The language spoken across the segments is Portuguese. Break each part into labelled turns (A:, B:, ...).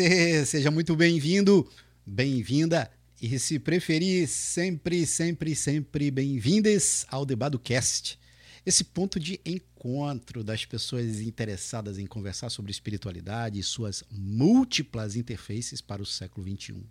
A: Você, seja muito bem-vindo, bem-vinda e se preferir, sempre, sempre, sempre bem-vindas ao Debado Cast. Esse ponto de encontro das pessoas interessadas em conversar sobre espiritualidade e suas múltiplas interfaces para o século XXI.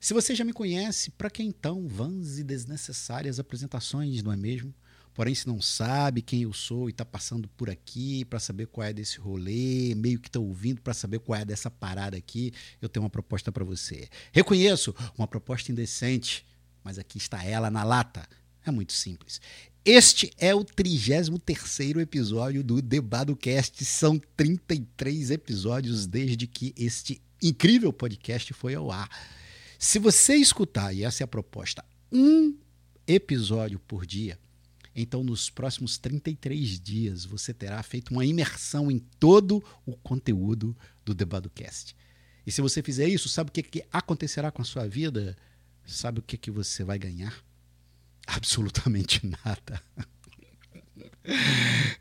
A: Se você já me conhece, para que então vãs e desnecessárias apresentações, não é mesmo? Porém, se não sabe quem eu sou e está passando por aqui para saber qual é desse rolê, meio que está ouvindo para saber qual é dessa parada aqui, eu tenho uma proposta para você. Reconheço uma proposta indecente, mas aqui está ela na lata. É muito simples. Este é o 33 episódio do DebadoCast. São 33 episódios desde que este incrível podcast foi ao ar. Se você escutar, e essa é a proposta, um episódio por dia, então, nos próximos 33 dias, você terá feito uma imersão em todo o conteúdo do DebadoCast. E se você fizer isso, sabe o que, que acontecerá com a sua vida? Sabe o que, que você vai ganhar? Absolutamente nada.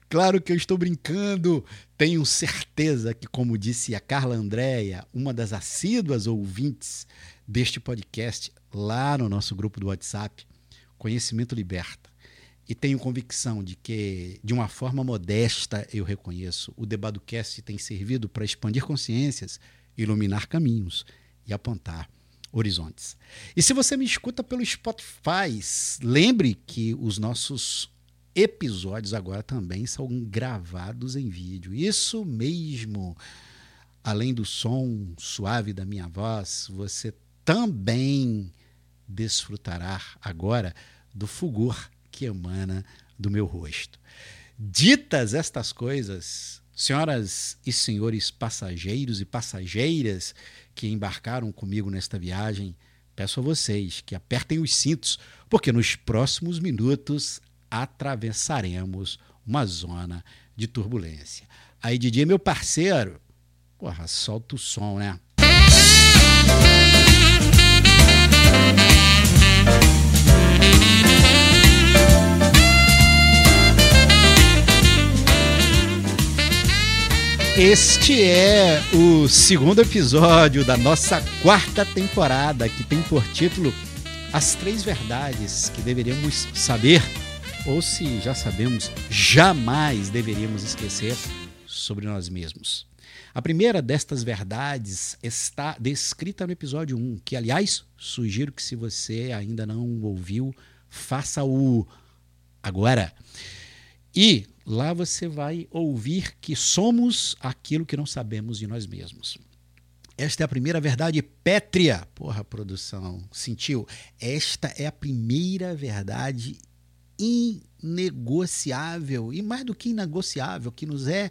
A: Claro que eu estou brincando. Tenho certeza que, como disse a Carla Andréia, uma das assíduas ouvintes deste podcast, lá no nosso grupo do WhatsApp, Conhecimento Liberta, e tenho convicção de que, de uma forma modesta, eu reconheço, o Debaducast tem servido para expandir consciências, iluminar caminhos e apontar horizontes. E se você me escuta pelo Spotify, lembre que os nossos episódios agora também são gravados em vídeo. Isso mesmo. Além do som suave da minha voz, você também desfrutará agora do fulgor que emana do meu rosto. Ditas estas coisas, senhoras e senhores passageiros e passageiras que embarcaram comigo nesta viagem, peço a vocês que apertem os cintos, porque nos próximos minutos atravessaremos uma zona de turbulência. Aí, Didi, meu parceiro, porra, solta o som, né? Este é o segundo episódio da nossa quarta temporada, que tem por título As Três Verdades que deveríamos saber, ou se já sabemos, jamais deveríamos esquecer sobre nós mesmos. A primeira destas verdades está descrita no episódio 1, que, aliás, sugiro que se você ainda não ouviu, faça-o agora. E Lá você vai ouvir que somos aquilo que não sabemos de nós mesmos. Esta é a primeira verdade pétrea. Porra, produção, sentiu? Esta é a primeira verdade inegociável e mais do que inegociável, que nos é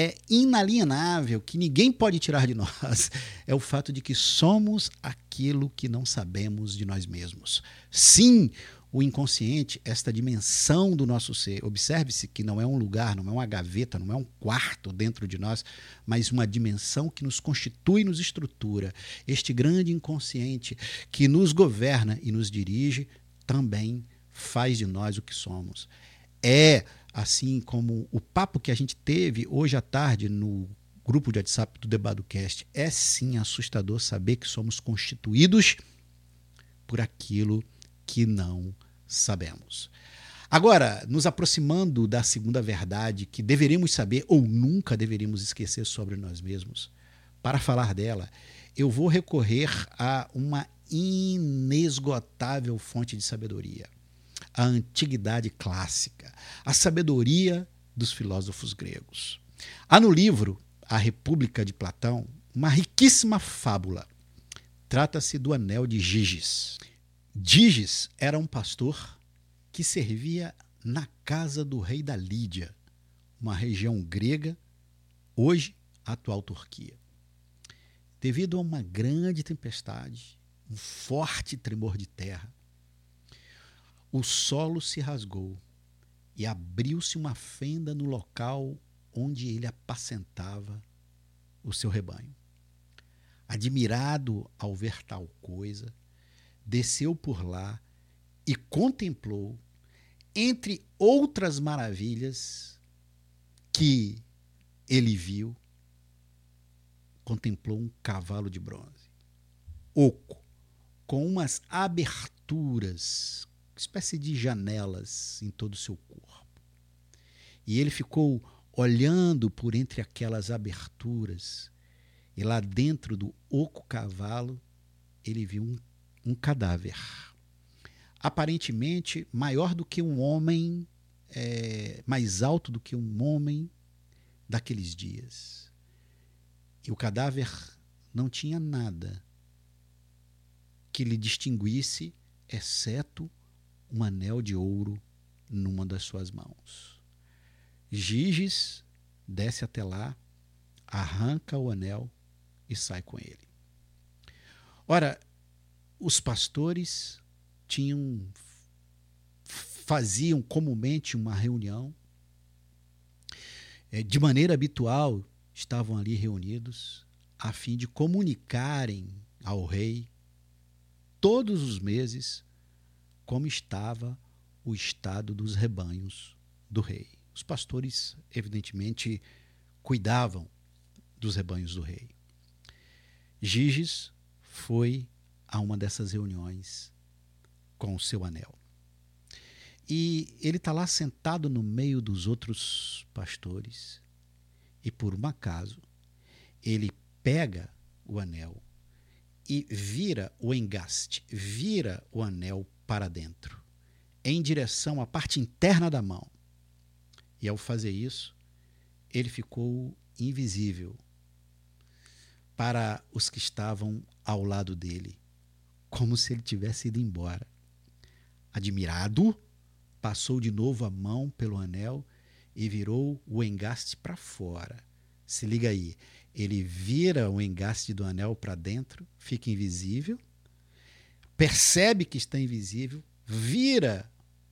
A: é inalienável, que ninguém pode tirar de nós, é o fato de que somos aquilo que não sabemos de nós mesmos. Sim, o inconsciente, esta dimensão do nosso ser. Observe-se que não é um lugar, não é uma gaveta, não é um quarto dentro de nós, mas uma dimensão que nos constitui nos estrutura. Este grande inconsciente que nos governa e nos dirige também faz de nós o que somos. É assim como o papo que a gente teve hoje à tarde no grupo de WhatsApp do DebadoCast. É sim assustador saber que somos constituídos por aquilo que que não sabemos. Agora, nos aproximando da segunda verdade que deveríamos saber ou nunca deveríamos esquecer sobre nós mesmos, para falar dela, eu vou recorrer a uma inesgotável fonte de sabedoria, a antiguidade clássica, a sabedoria dos filósofos gregos. Há no livro A República de Platão uma riquíssima fábula. Trata-se do Anel de Giges. Diges era um pastor que servia na casa do rei da Lídia, uma região grega, hoje atual Turquia. Devido a uma grande tempestade, um forte tremor de terra, o solo se rasgou e abriu-se uma fenda no local onde ele apacentava o seu rebanho. Admirado ao ver tal coisa, desceu por lá e contemplou, entre outras maravilhas que ele viu, contemplou um cavalo de bronze, oco, com umas aberturas, espécie de janelas em todo o seu corpo. E ele ficou olhando por entre aquelas aberturas, e lá dentro do oco cavalo, ele viu um, um cadáver. Aparentemente maior do que um homem, é, mais alto do que um homem daqueles dias. E o cadáver não tinha nada que lhe distinguisse, exceto um anel de ouro numa das suas mãos. Giges desce até lá, arranca o anel e sai com ele. Ora, os pastores tinham faziam comumente uma reunião. É, de maneira habitual, estavam ali reunidos a fim de comunicarem ao rei todos os meses como estava o estado dos rebanhos do rei. Os pastores, evidentemente, cuidavam dos rebanhos do rei. Giges foi a uma dessas reuniões com o seu anel. E ele está lá sentado no meio dos outros pastores, e por um acaso, ele pega o anel e vira o engaste, vira o anel para dentro, em direção à parte interna da mão. E ao fazer isso, ele ficou invisível para os que estavam ao lado dele, como se ele tivesse ido embora. Admirado, passou de novo a mão pelo anel e virou o engaste para fora. Se liga aí, ele vira o engaste do anel para dentro, fica invisível, percebe que está invisível, vira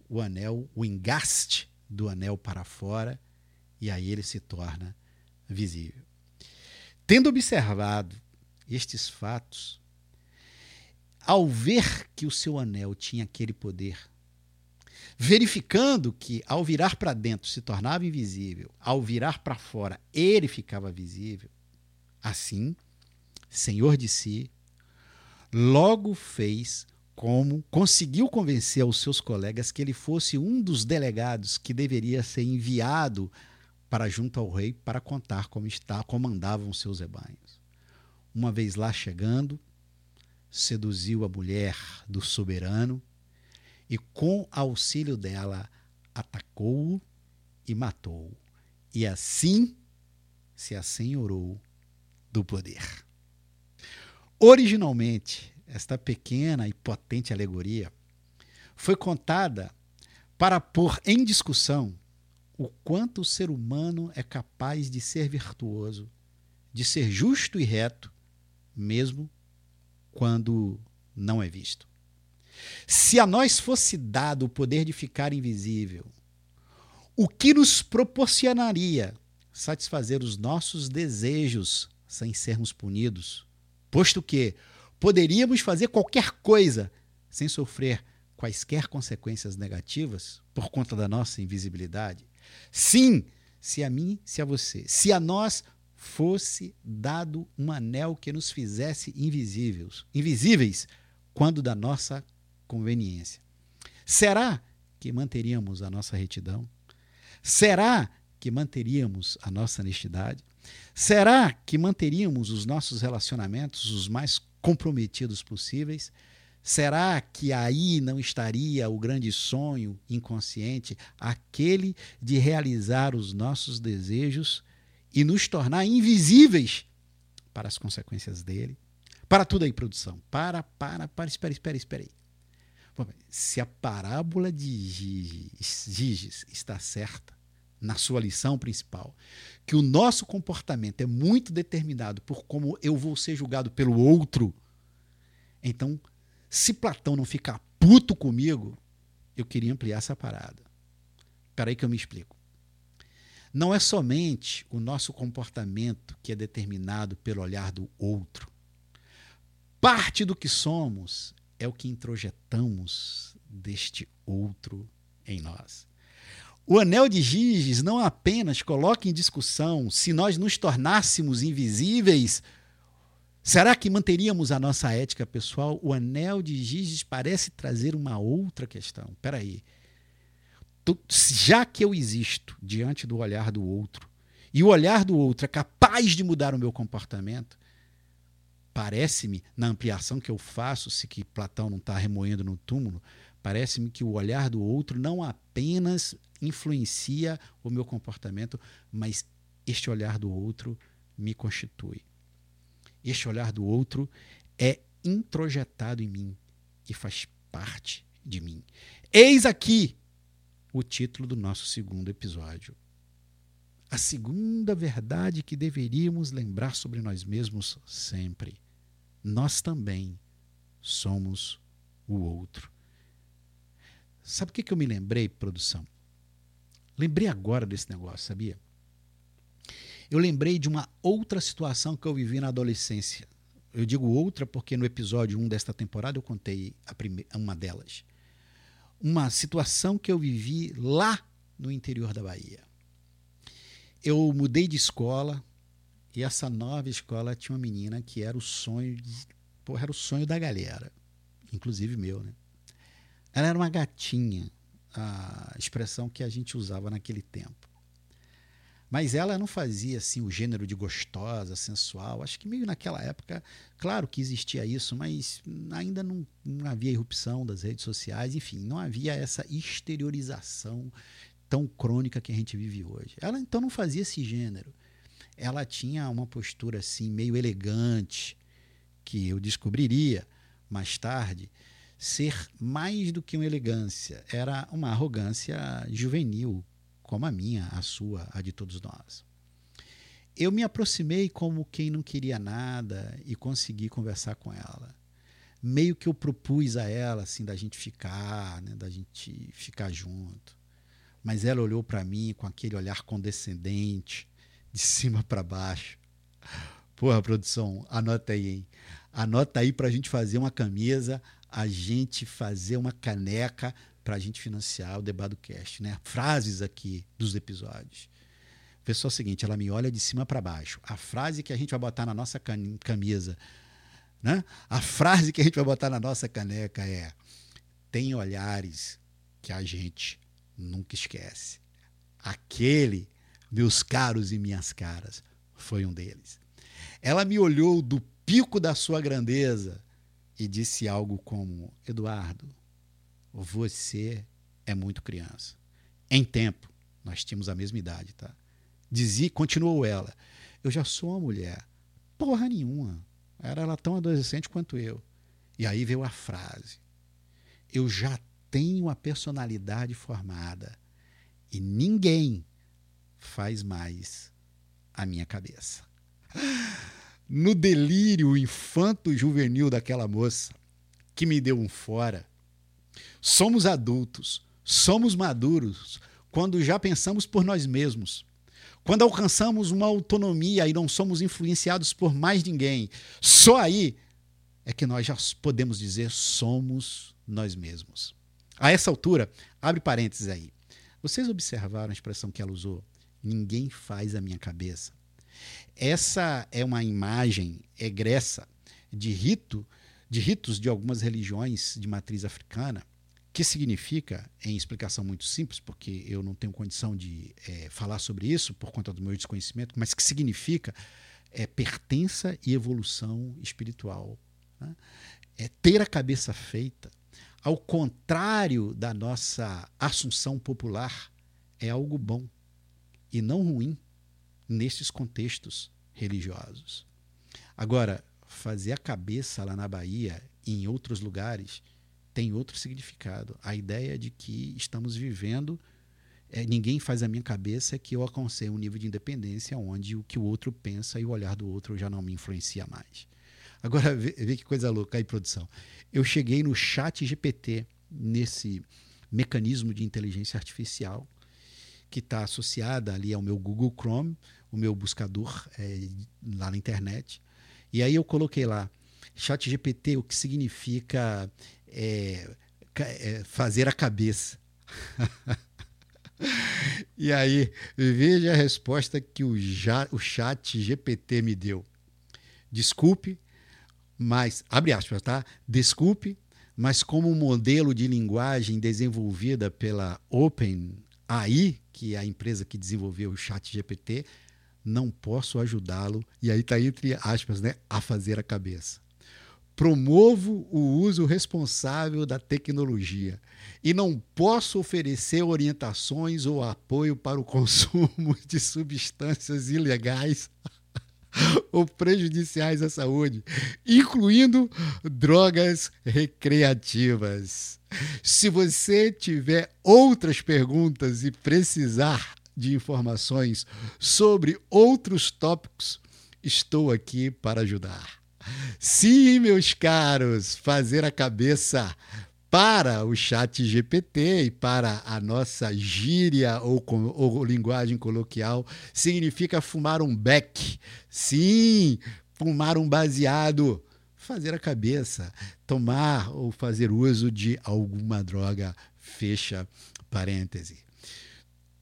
A: o anel, o engaste do anel para fora, e aí ele se torna visível. Tendo observado estes fatos, ao ver que o seu anel tinha aquele poder, verificando que ao virar para dentro se tornava invisível, ao virar para fora ele ficava visível, Assim, senhor de si, logo fez como conseguiu convencer os seus colegas que ele fosse um dos delegados que deveria ser enviado para junto ao rei para contar como está comandavam seus rebanhos. Uma vez lá chegando, seduziu a mulher do soberano e com auxílio dela atacou-o e matou-o. E assim se assenhorou do poder. Originalmente, esta pequena e potente alegoria foi contada para pôr em discussão o quanto o ser humano é capaz de ser virtuoso, de ser justo e reto, mesmo quando não é visto. Se a nós fosse dado o poder de ficar invisível, o que nos proporcionaria satisfazer os nossos desejos sem sermos punidos, posto que poderíamos fazer qualquer coisa sem sofrer quaisquer consequências negativas por conta da nossa invisibilidade? Sim, se a mim, se a você, se a nós fosse dado um anel que nos fizesse invisíveis, invisíveis quando da nossa conveniência. Será que manteríamos a nossa retidão? Será que manteríamos a nossa honestidade? Será que manteríamos os nossos relacionamentos os mais comprometidos possíveis? Será que aí não estaria o grande sonho inconsciente, aquele de realizar os nossos desejos e nos tornar invisíveis para as consequências dele? Para tudo aí, produção. Para, para, para, espera, espera, espera aí. Se a parábola de Giges está certa, na sua lição principal, que o nosso comportamento é muito determinado por como eu vou ser julgado pelo outro, então, se Platão não ficar puto comigo, eu queria ampliar essa parada. Espera aí que eu me explico. Não é somente o nosso comportamento que é determinado pelo olhar do outro. Parte do que somos é o que introjetamos deste outro em nós. O anel de Giges não apenas coloca em discussão se nós nos tornássemos invisíveis Será que manteríamos a nossa ética pessoal? O anel de Giges parece trazer uma outra questão. Espera aí. Já que eu existo diante do olhar do outro, e o olhar do outro é capaz de mudar o meu comportamento, parece-me, na ampliação que eu faço, se que Platão não está remoendo no túmulo, parece-me que o olhar do outro não apenas influencia o meu comportamento, mas este olhar do outro me constitui. Este olhar do outro é introjetado em mim e faz parte de mim. Eis aqui o título do nosso segundo episódio. A segunda verdade que deveríamos lembrar sobre nós mesmos sempre nós também somos o outro. Sabe o que, eu me lembrei, produção? Lembrei agora desse negócio, sabia? Eu lembrei de uma outra situação que eu vivi na adolescência. Eu digo outra porque no episódio 1 desta temporada eu contei uma delas. Uma situação que eu vivi lá no interior da Bahia. Eu mudei de escola, e essa nova escola tinha uma menina que era o sonho, de, porra, era o sonho da galera, inclusive meu, né? Ela era uma gatinha, a expressão que a gente usava naquele tempo. Mas ela não fazia assim o gênero de gostosa, sensual. Acho que meio naquela época, claro que existia isso, mas ainda não, não havia irrupção das redes sociais, enfim, não havia essa exteriorização tão crônica que a gente vive hoje. Ela então não fazia esse gênero ela tinha uma postura assim meio elegante, que eu descobriria mais tarde ser mais do que uma elegância, era uma arrogância juvenil, como a minha, a sua, a de todos nós. Eu me aproximei como quem não queria nada e consegui conversar com ela. Meio que eu propus a ela assim da gente ficar, né, da gente ficar junto. Mas ela olhou para mim com aquele olhar condescendente, de cima para baixo. Porra, produção, anota aí, hein? Anota aí para a gente fazer uma camisa, a gente fazer uma caneca para a gente financiar o Debado Cast, né? Frases aqui dos episódios. Pessoal, é o seguinte, ela me olha de cima para baixo. A frase que a gente vai botar na nossa camisa, né? A frase que a gente vai botar na nossa caneca é: tem olhares que a gente nunca esquece. Aquele meus caros e minhas caras, foi um deles. Ela me olhou do pico da sua grandeza e disse algo como: Eduardo, você é muito criança. Em tempo, nós tínhamos a mesma idade, tá? Dizia, continuou ela: Eu já sou uma mulher. Porra nenhuma. Era ela tão adolescente quanto eu. E aí veio a frase: Eu já tenho a personalidade formada e ninguém faz mais a minha cabeça. No delírio infanto-juvenil daquela moça, que me deu um fora, somos adultos, somos maduros quando já pensamos por nós mesmos. Quando alcançamos uma autonomia e não somos influenciados por mais ninguém, só aí é que nós já podemos dizer somos nós mesmos. A essa altura, abre parênteses aí. Vocês observaram a expressão que ela usou? Ninguém faz a minha cabeça. Essa é uma imagem egressa de rito, de ritos de algumas religiões de matriz africana, que significa, em explicação muito simples, porque eu não tenho condição de é, falar sobre isso por conta do meu desconhecimento, mas que significa é, pertença e evolução espiritual. Né? É ter a cabeça feita, ao contrário da nossa assunção popular, é algo bom e não ruim nestes contextos religiosos. Agora, fazer a cabeça lá na Bahia e em outros lugares tem outro significado. A ideia de que estamos vivendo, é, ninguém faz a minha cabeça, é que eu alcancei um nível de independência onde o que o outro pensa e o olhar do outro já não me influencia mais. Agora, vê, vê que coisa louca aí, produção. Eu cheguei no chat GPT, nesse mecanismo de inteligência artificial, que está associada ali ao meu Google Chrome, o meu buscador é, lá na internet. E aí eu coloquei lá, chat GPT, o que significa é, é, fazer a cabeça. e aí, veja a resposta que o, ja, o chat GPT me deu. Desculpe, mas, abre aspas, tá? Desculpe, mas como modelo de linguagem desenvolvida pela OpenAI, que é a empresa que desenvolveu o Chat GPT, não posso ajudá-lo, e aí está entre aspas, né, a fazer a cabeça. Promovo o uso responsável da tecnologia e não posso oferecer orientações ou apoio para o consumo de substâncias ilegais ou prejudiciais à saúde, incluindo drogas recreativas. Se você tiver outras perguntas e precisar de informações sobre outros tópicos, estou aqui para ajudar. Sim, meus caros, fazer a cabeça para o chat GPT e para a nossa gíria ou, ou, linguagem coloquial significa fumar um beck. Sim, fumar um baseado, fazer a cabeça, tomar ou fazer uso de alguma droga. Fecha parêntese.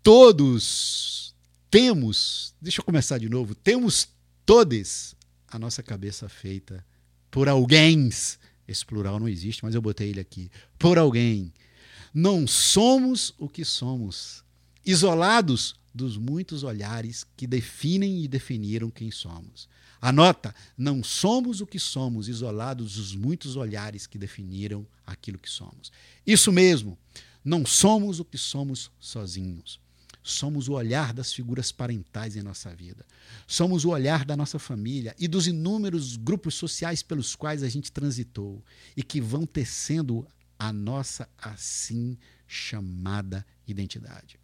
A: Todos temos, deixa eu começar de novo, temos todos a nossa cabeça feita por alguém. Esse plural não existe, mas eu botei ele aqui. Por alguém. Não somos o que somos, isolados dos muitos olhares que definem e definiram quem somos. Anota, não somos o que somos, isolados dos muitos olhares que definiram aquilo que somos. Isso mesmo, não somos o que somos sozinhos somos o olhar das figuras parentais em nossa vida. Somos o olhar da nossa família e dos inúmeros grupos sociais pelos quais a gente transitou e que vão tecendo a nossa assim chamada identidade.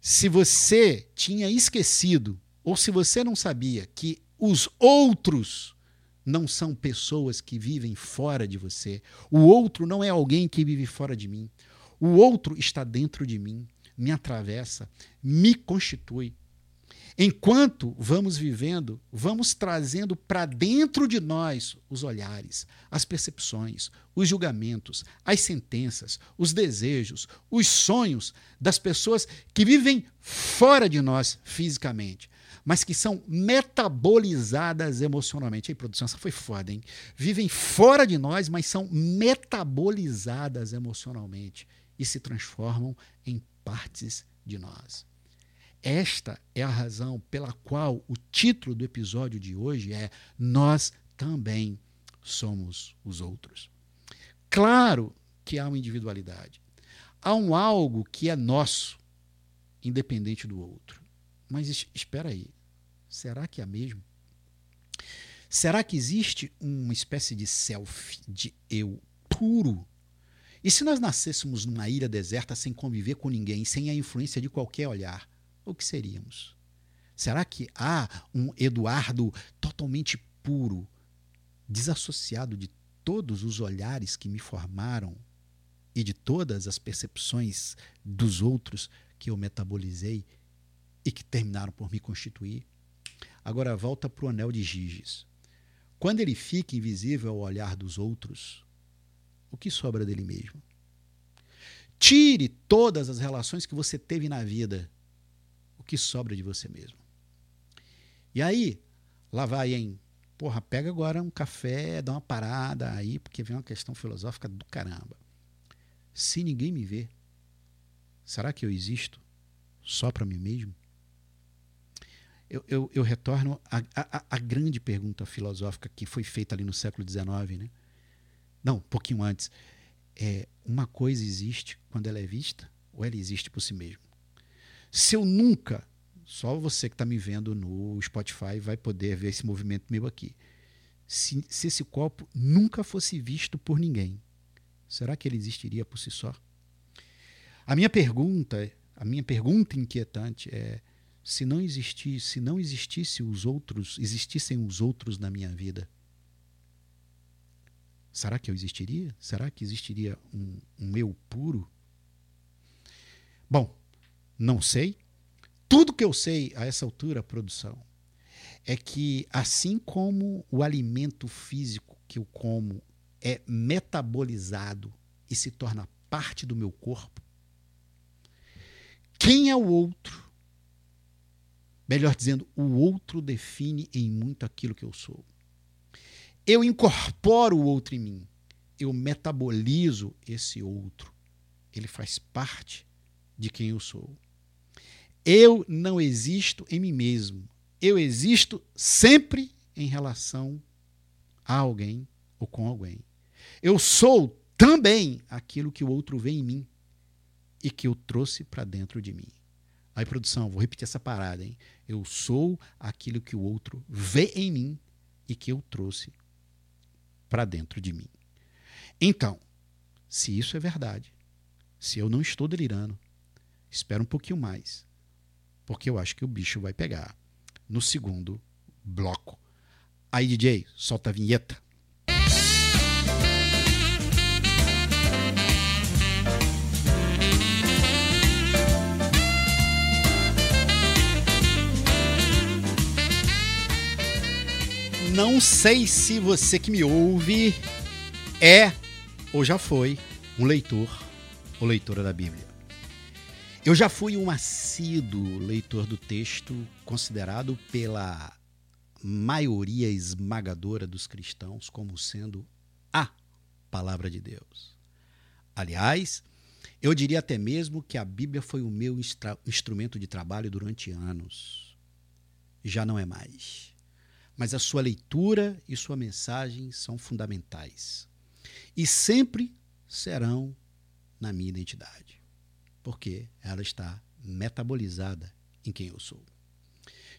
A: Se você tinha esquecido ou se você não sabia que os outros não são pessoas que vivem fora de você, o outro não é alguém que vive fora de mim. O outro está dentro de mim me atravessa, me constitui. Enquanto vamos vivendo, vamos trazendo para dentro de nós os olhares, as percepções, os julgamentos, as sentenças, os desejos, os sonhos das pessoas que vivem fora de nós fisicamente, mas que são metabolizadas emocionalmente. Aí, produção, essa foi foda, hein? Vivem fora de nós, mas são metabolizadas emocionalmente e se transformam em partes de nós. Esta é a razão pela qual o título do episódio de hoje é Nós também somos os outros. Claro que há uma individualidade. Há um algo que é nosso, independente do outro. Mas espera aí, será que é mesmo? Será que existe uma espécie de self, de eu puro e se nós nascêssemos numa ilha deserta sem conviver com ninguém, sem a influência de qualquer olhar, o que seríamos? Será que há um Eduardo totalmente puro, desassociado de todos os olhares que me formaram e de todas as percepções dos outros que eu metabolizei e que terminaram por me constituir? Agora volta para o anel de Giges. Quando ele fica invisível ao olhar dos outros, o que sobra dele mesmo. Tire todas as relações que você teve na vida. O que sobra de você mesmo. E aí, lá vai, hein? Porra, pega agora um café, dá uma parada aí, porque vem uma questão filosófica do caramba. Se ninguém me vê, será que eu existo só para mim mesmo? Eu, eu, eu retorno à grande pergunta filosófica que foi feita ali no século XIX, né? Não, um pouquinho antes. É, uma coisa existe quando ela é vista, ou ela existe por si mesma. Se eu nunca, só você que está me vendo no Spotify vai poder ver esse movimento meu aqui. Se, se esse copo nunca fosse visto por ninguém, será que ele existiria por si só? A minha pergunta, a minha pergunta inquietante é: se não existisse, se não existisse os outros, existissem os outros na minha vida, Será que eu existiria? Será que existiria um, um eu puro? Bom, não sei. Tudo que eu sei a essa altura, produção, é que assim como o alimento físico que eu como é metabolizado e se torna parte do meu corpo, quem é o outro? Melhor dizendo, o outro define em muito aquilo que eu sou. Eu incorporo o outro em mim, eu metabolizo esse outro. Ele faz parte de quem eu sou. Eu não existo em mim mesmo. Eu existo sempre em relação a alguém ou com alguém. Eu sou também aquilo que o outro vê em mim e que eu trouxe para dentro de mim. Aí, produção, vou repetir essa parada, hein? Eu sou aquilo que o outro vê em mim e que eu trouxe para dentro de mim. Então, se isso é verdade, se eu não estou delirando, espera um pouquinho mais, porque eu acho que o bicho vai pegar no segundo bloco. Aí, DJ, solta a vinheta. Não sei se você que me ouve é ou já foi um leitor ou leitora da Bíblia. Eu já fui um assíduo leitor do texto, considerado pela maioria esmagadora dos cristãos como sendo a palavra de Deus. Aliás, eu diria até mesmo que a Bíblia foi o meu instrumento de trabalho durante anos. Já não é mais. Mas a sua leitura e sua mensagem são fundamentais. E sempre serão na minha identidade. Porque ela está metabolizada em quem eu sou.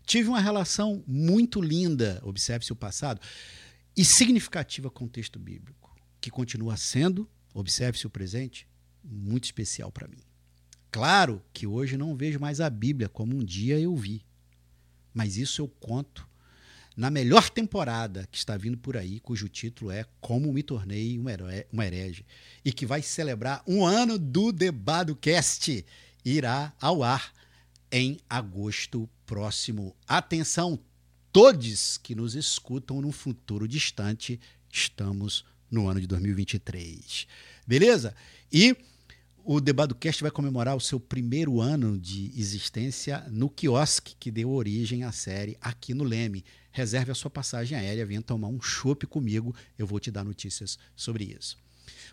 A: Tive uma relação muito linda, observe-se o passado, e significativa com o texto bíblico, que continua sendo, observe-se o presente, muito especial para mim. Claro que hoje não vejo mais a Bíblia como um dia eu vi, mas isso eu conto na melhor temporada que está vindo por aí, cujo título é Como Me Tornei um Herege, e que vai celebrar um ano do Debado Cast, irá ao ar em agosto próximo. Atenção, todos que nos escutam no futuro distante, estamos no ano de 2023. Beleza? E o DebadoCast vai comemorar o seu primeiro ano de existência no quiosque que deu origem à série aqui no Leme. Reserve a sua passagem aérea, venha tomar um chopp comigo, eu vou te dar notícias sobre isso.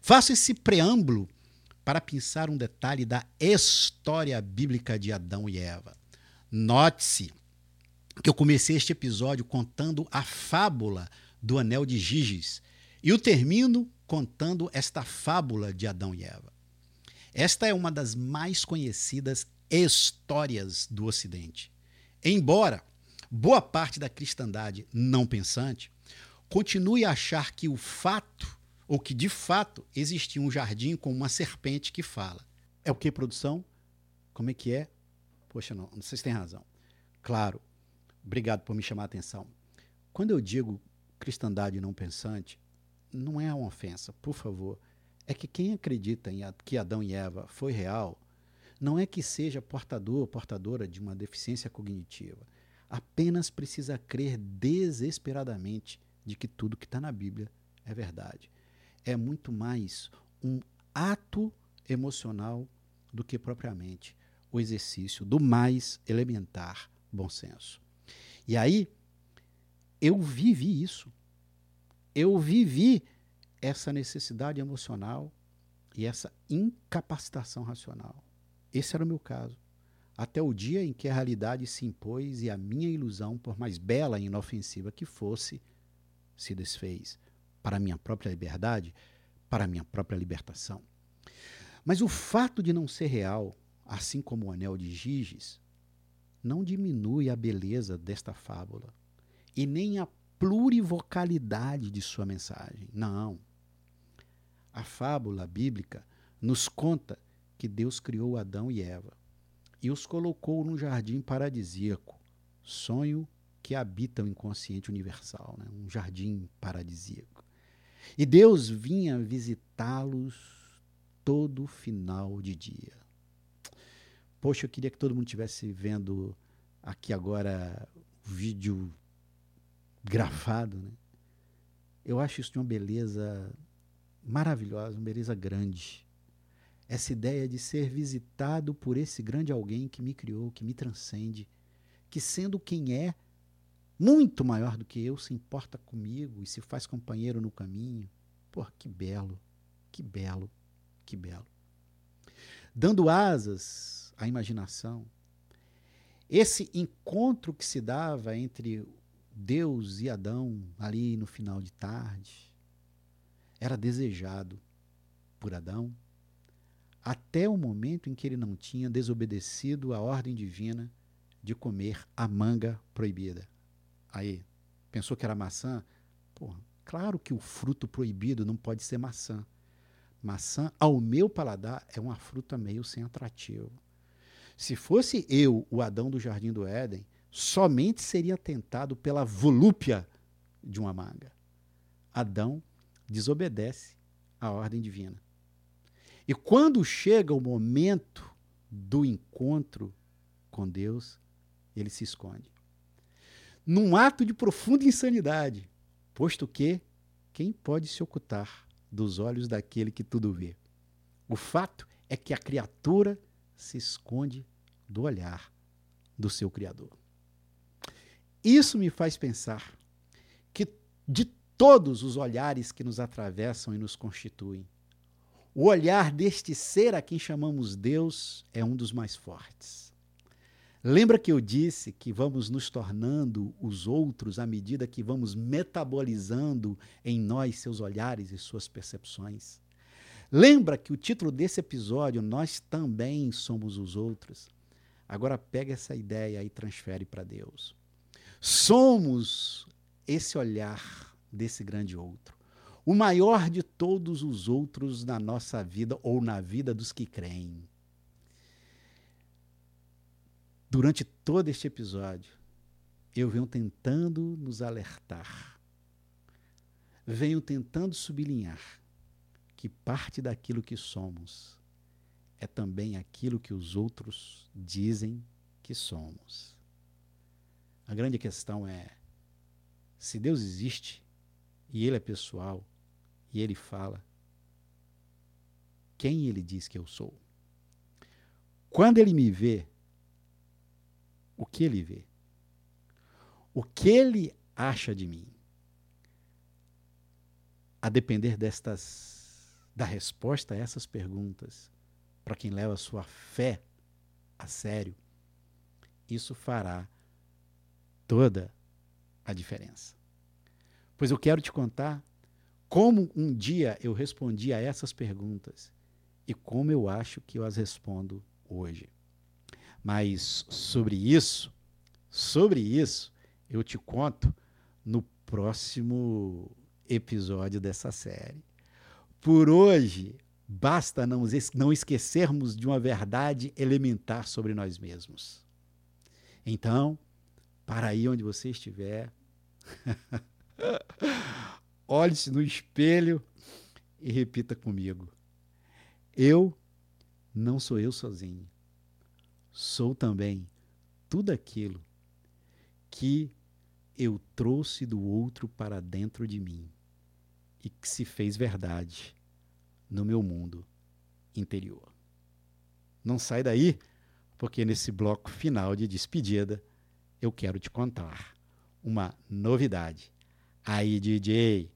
A: Faço esse preâmbulo para pensar um detalhe da história bíblica de Adão e Eva. Note-se que eu comecei este episódio contando a fábula do anel de Giges e o termino contando esta fábula de Adão e Eva. Esta é uma das mais conhecidas histórias do Ocidente. Embora boa parte da cristandade não pensante continue a achar que o fato ou que de fato existia um jardim com uma serpente que fala. É o que produção? Como é que é? Poxa, não, vocês têm razão. Claro, obrigado por me chamar a atenção. Quando eu digo cristandade não pensante, não é uma ofensa, por favor. É que quem acredita em que Adão e Eva foi real, não é que seja portador ou portadora de uma deficiência cognitiva. Apenas precisa crer desesperadamente de que tudo que está na Bíblia é verdade é muito mais um ato emocional do que propriamente o exercício do mais elementar bom senso. E aí, eu vivi isso. Eu vivi essa necessidade emocional e essa incapacitação racional. Esse era o meu caso. Até o dia em que a realidade se impôs e a minha ilusão, por mais bela e inofensiva que fosse, se desfez para a minha própria liberdade, para a minha própria libertação. Mas o fato de não ser real, assim como o anel de Giges, não diminui a beleza desta fábula e nem a plurivocalidade de sua mensagem. Não. A fábula bíblica nos conta que Deus criou Adão e Eva e os colocou num jardim paradisíaco, sonho que habita o inconsciente universal, né? um jardim paradisíaco. E Deus vinha visitá-los todo final de dia. Poxa, eu queria que todo mundo estivesse vendo aqui agora o vídeo gravado, né? Eu acho isso de uma beleza maravilhosa, uma beleza grande. Essa ideia de ser visitado por esse grande alguém que me criou, que me transcende, que sendo quem é, muito maior do que eu, se importa comigo e se faz companheiro no caminho. Porra, que belo, que belo, que belo. Dando asas à imaginação. Esse encontro que se dava entre Deus e Adão ali no final de tarde era desejado por Adão até o momento em que ele não tinha desobedecido a ordem divina de comer a manga proibida. Aí, pensou que era maçã? Porra, claro que o fruto proibido não pode ser maçã. Maçã, ao meu paladar, é uma fruta meio sem atrativo. Se fosse eu, o Adão do Jardim do Éden, somente seria tentado pela volúpia de uma manga. Adão desobedece à ordem divina. E quando chega o momento do encontro com Deus, ele se esconde. Num ato de profunda insanidade, posto que quem pode se ocultar dos olhos daquele que tudo vê? O fato é que a criatura se esconde do olhar do seu Criador. Isso me faz pensar que de todos os olhares que nos atravessam e nos constituem, o olhar deste ser a quem chamamos Deus é um dos mais fortes. Lembra que eu disse que vamos nos tornando os outros à medida que vamos metabolizando em nós seus olhares e suas percepções? Lembra que o título desse episódio, Nós também somos os outros? Agora pega essa ideia e transfere para Deus. Somos esse olhar desse grande outro o maior de todos os outros na nossa vida ou na vida dos que creem. Durante todo este episódio, eu venho tentando nos alertar, venho tentando sublinhar que parte daquilo que somos é também aquilo que os outros dizem que somos. A grande questão é: se Deus existe e Ele é pessoal, e ele fala quem ele diz que eu sou. Quando ele me vê, o que ele vê? O que ele acha de mim? A depender destas da resposta a essas perguntas, para quem leva a sua fé a sério, isso fará toda a diferença. Pois eu quero te contar como um dia eu respondi a essas perguntas e como eu acho que eu as respondo hoje. Mas sobre isso, sobre isso, eu te conto no próximo episódio dessa série. Por hoje, basta não, não esquecermos de uma verdade elementar sobre nós mesmos. Então, para aí onde você estiver, olhe-se no espelho e repita comigo: Eu não sou eu sozinho. Sou também tudo aquilo que eu trouxe do outro para dentro de mim e que se fez verdade no meu mundo interior. Não sai daí, porque nesse bloco final de despedida eu quero te contar uma novidade. Aí, DJ,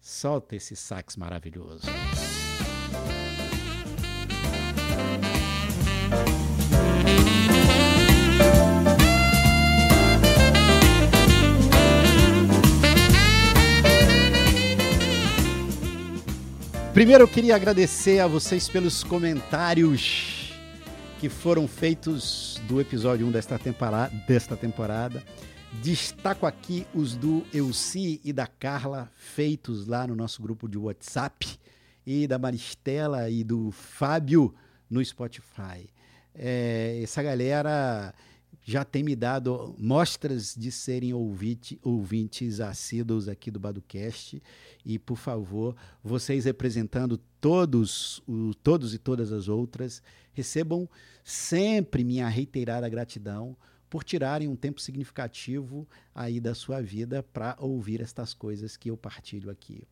A: Solta esse sax maravilhoso. Primeiro eu queria agradecer a vocês pelos comentários que foram feitos do episódio 1 desta temporada. Desta temporada. Destaco aqui os do Elci e da Carla, feitos lá no nosso grupo de WhatsApp, e da Maristela e do Fábio no Spotify. É, essa galera já tem me dado mostras de serem ouvinte, ouvintes assíduos aqui do Baducast. E, por favor, vocês representando todos, o, todos e todas as outras, recebam sempre minha reiterada gratidão por tirarem um tempo significativo aí da sua vida para ouvir estas coisas que eu partilho aqui.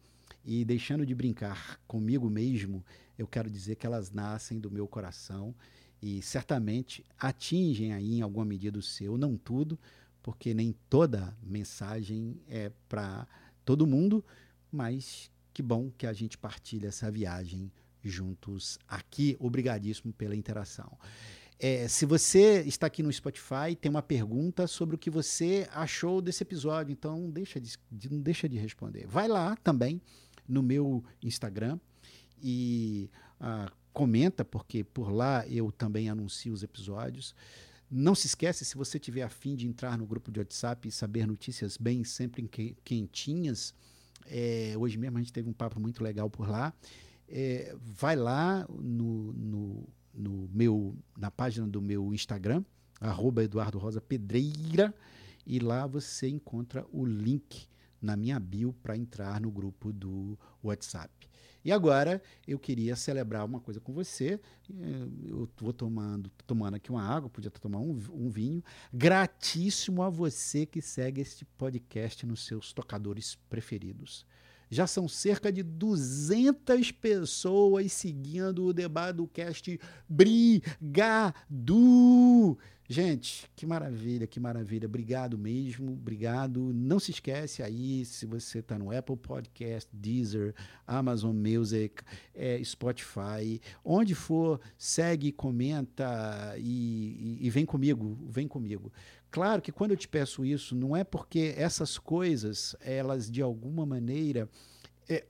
A: E deixando de brincar comigo mesmo, eu quero dizer que elas nascem do meu coração e certamente atingem aí em alguma medida o seu, não tudo, porque nem toda mensagem é para todo mundo, mas que bom que a gente partilha essa viagem juntos aqui. Obrigadíssimo pela interação. É, se você está aqui no Spotify, tem uma pergunta sobre o que você achou desse episódio, então deixa de, de, não deixa de responder. Vai lá também no meu Instagram e ah, comenta, porque por lá eu também anuncio os episódios. Não se esquece, se você tiver afim de entrar no grupo de WhatsApp e saber notícias bem sempre quentinhas, é, hoje mesmo a gente teve um papo muito legal por lá. É, vai lá no, no no meu, na página do meu Instagram, arroba Eduardo Rosa Pedreira, e lá você encontra o link na minha bio para entrar no grupo do WhatsApp. E agora eu queria celebrar uma coisa com você. Eu estou tomando, tomando aqui uma água, podia tomar um, um, vinho. Gratíssimo a você que segue este podcast nos seus tocadores preferidos. Já são cerca de 200 pessoas seguindo o Debadocast Brigado! Gente, que maravilha, que maravilha. Obrigado mesmo, obrigado. Não se esquece aí, se você está no Apple Podcast, Deezer, Amazon Music, é, Spotify, onde for, segue, comenta e, e, e vem comigo, vem comigo. Claro que quando eu te peço isso, não é porque essas coisas, elas de alguma maneira é,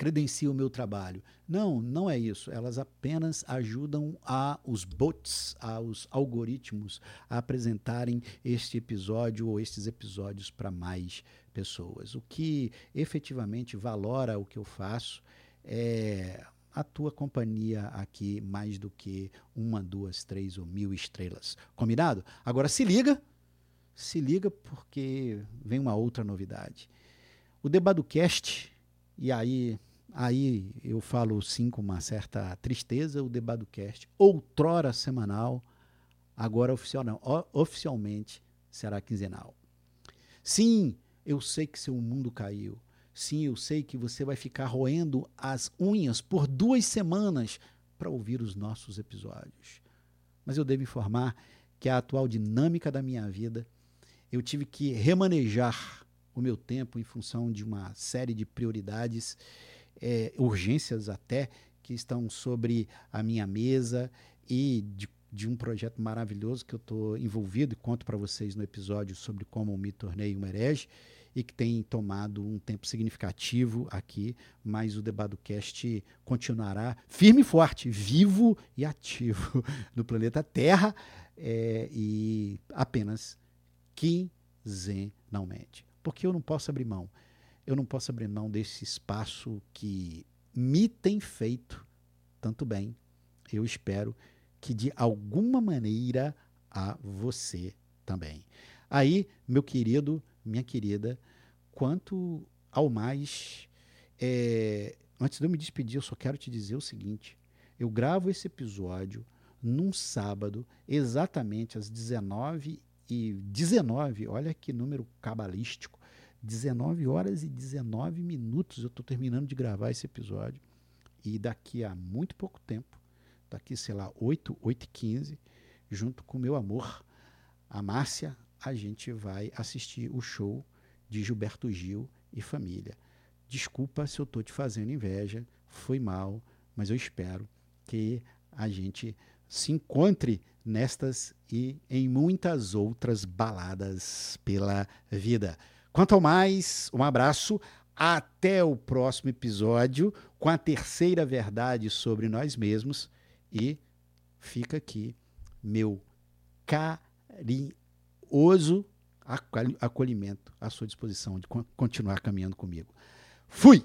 A: cre credenciam o meu trabalho. Não, não é isso. Elas apenas ajudam a os bots, aos algoritmos a apresentarem este episódio ou estes episódios para mais pessoas. O que efetivamente valora o que eu faço é a tua companhia aqui mais do que uma, duas, três ou mil estrelas. Combinado? Agora se liga, se liga porque vem uma outra novidade. O Debadocast, e aí, aí eu falo sim com uma certa tristeza, o Debadocast, outrora semanal, agora oficial não, oficialmente será quinzenal. Sim, eu sei que seu mundo caiu. Sim, eu sei que você vai ficar roendo as unhas por duas semanas para ouvir os nossos episódios. Mas eu devo informar que a atual dinâmica da minha vida, eu tive que remanejar o meu tempo em função de uma série de prioridades, é, urgências até, que estão sobre a minha mesa e de, de um projeto maravilhoso que eu estou envolvido e conto para vocês no episódio sobre como me tornei um herege e que tem tomado um tempo significativo aqui, mas o Debadocast continuará firme e forte, vivo e ativo no planeta Terra é, e apenas quinzenalmente. Porque eu não posso abrir mão. Eu não posso abrir mão desse espaço que me tem feito tanto bem. Eu espero que de alguma maneira a você também. Aí, meu querido, minha querida, quanto ao mais, é, antes de eu me despedir, eu só quero te dizer o seguinte: eu gravo esse episódio num sábado, exatamente às 19 e 19, olha que número cabalístico, 19 horas e 19 minutos eu estou terminando de gravar esse episódio. E daqui a muito pouco tempo, daqui, sei lá, 8, 8 e 15, junto com meu amor, a Márcia, a gente vai assistir o show de Gilberto Gil e família. Desculpa se eu estou te fazendo inveja, foi mal, mas eu espero que a gente se encontre nestas e em muitas outras baladas pela vida. Quanto ao mais, um abraço. Até o próximo episódio com a terceira verdade sobre nós mesmos. E fica aqui meu carinho oso acolhimento à sua disposição de continuar caminhando comigo. Fui!